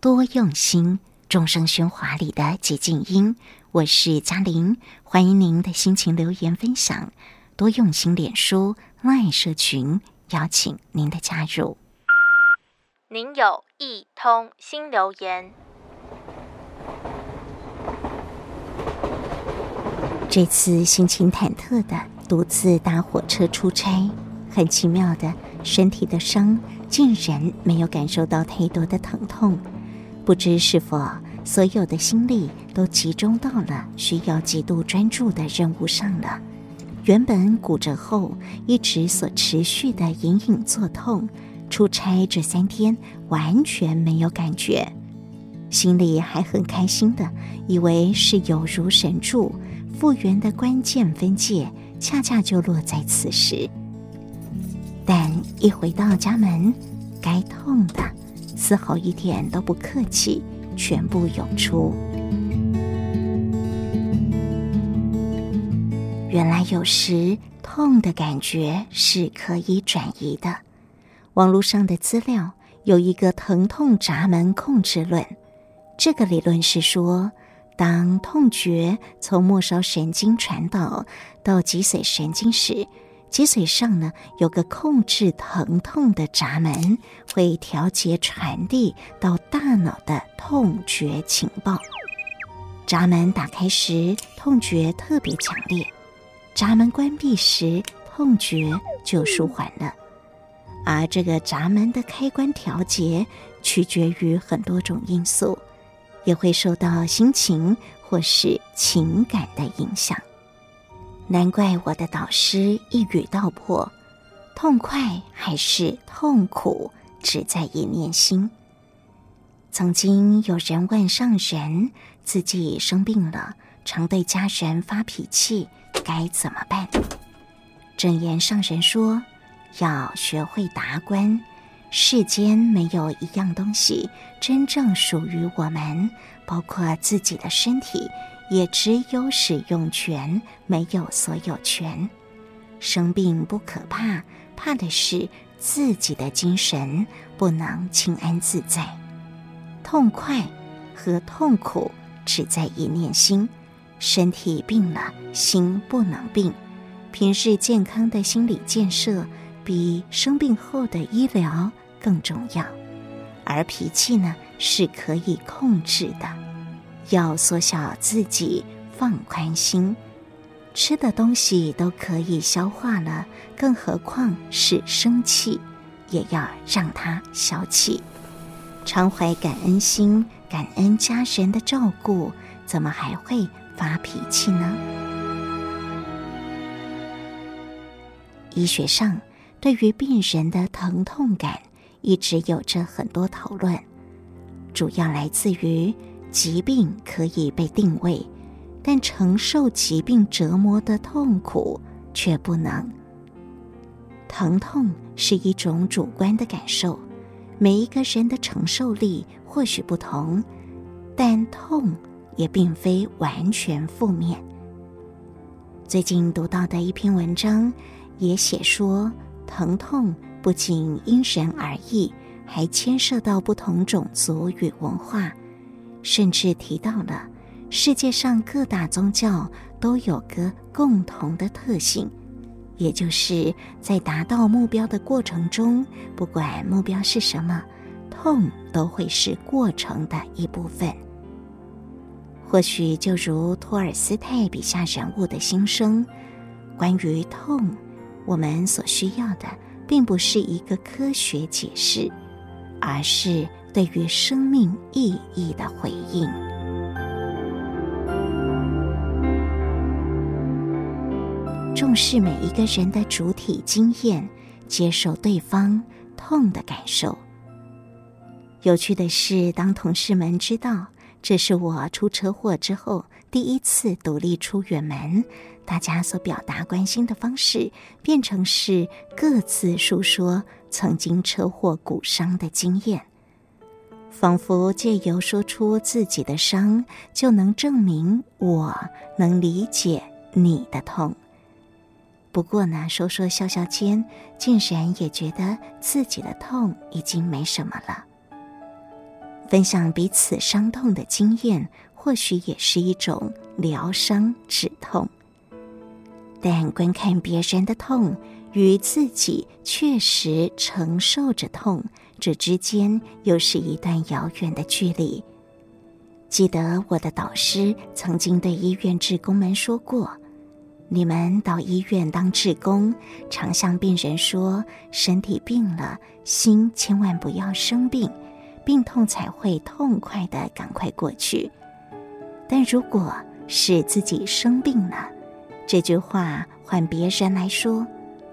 多用心，众生喧哗里的寂静音。我是嘉玲，欢迎您的心情留言分享。多用心，脸书 LINE 社群，邀请您的加入。您有一通新留言。这次心情忐忑的独自搭火车出差，很奇妙的，身体的伤竟然没有感受到太多的疼痛。不知是否所有的心力都集中到了需要极度专注的任务上了。原本骨折后一直所持续的隐隐作痛，出差这三天完全没有感觉，心里还很开心的，以为是有如神助，复原的关键分界恰恰就落在此时。但一回到家门，该痛的丝毫一点都不客气，全部涌出。原来有时痛的感觉是可以转移的。网络上的资料有一个疼痛闸门控制论，这个理论是说，当痛觉从末梢神经传导到脊髓神经时，脊髓上呢有个控制疼痛的闸门，会调节传递到大脑的痛觉情报。闸门打开时，痛觉特别强烈。闸门关闭时，痛觉就舒缓了。而这个闸门的开关调节，取决于很多种因素，也会受到心情或是情感的影响。难怪我的导师一语道破：痛快还是痛苦，只在一念心。曾经有人问上人，自己生病了，常对家人发脾气。该怎么办？证言上人说：“要学会达观，世间没有一样东西真正属于我们，包括自己的身体，也只有使用权，没有所有权。生病不可怕，怕的是自己的精神不能轻安自在。痛快和痛苦只在一念心。”身体病了，心不能病。平日健康的心理建设比生病后的医疗更重要。而脾气呢，是可以控制的，要缩小自己，放宽心。吃的东西都可以消化了，更何况是生气，也要让它消气。常怀感恩心，感恩家人的照顾，怎么还会发脾气呢？医学上对于病人的疼痛感一直有着很多讨论，主要来自于疾病可以被定位，但承受疾病折磨的痛苦却不能。疼痛是一种主观的感受，每一个人的承受力或许不同，但痛。也并非完全负面。最近读到的一篇文章也写说，疼痛不仅因人而异，还牵涉到不同种族与文化，甚至提到了世界上各大宗教都有个共同的特性，也就是在达到目标的过程中，不管目标是什么，痛都会是过程的一部分。或许就如托尔斯泰笔下人物的心声，关于痛，我们所需要的并不是一个科学解释，而是对于生命意义的回应。重视每一个人的主体经验，接受对方痛的感受。有趣的是，当同事们知道。这是我出车祸之后第一次独立出远门，大家所表达关心的方式变成是各自述说曾经车祸骨伤的经验，仿佛借由说出自己的伤，就能证明我能理解你的痛。不过呢，说说笑笑间，竟然也觉得自己的痛已经没什么了。分享彼此伤痛的经验，或许也是一种疗伤止痛。但观看别人的痛，与自己确实承受着痛，这之间又是一段遥远的距离。记得我的导师曾经对医院志工们说过：“你们到医院当志工，常向病人说，身体病了，心千万不要生病。”病痛才会痛快的赶快过去，但如果是自己生病了，这句话换别人来说，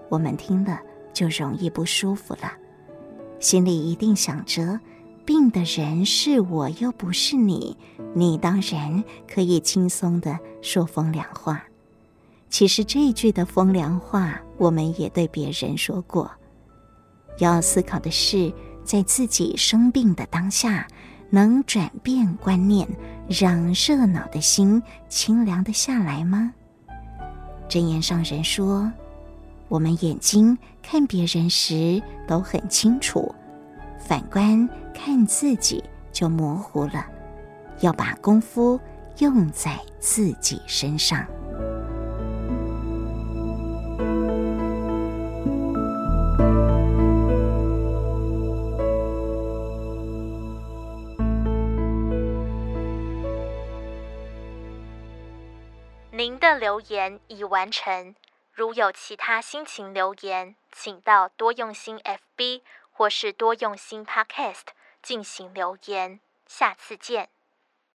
我们听了就容易不舒服了，心里一定想着，病的人是我又不是你，你当然可以轻松地说风凉话。其实这句的风凉话，我们也对别人说过。要思考的是，在自己生病的当下，能转变观念，让热闹的心清凉的下来吗？箴言上人说：“我们眼睛看别人时都很清楚，反观看自己就模糊了。要把功夫用在自己身上。”您的留言已完成。如有其他心情留言，请到多用心 FB 或是多用心 Podcast 进行留言。下次见。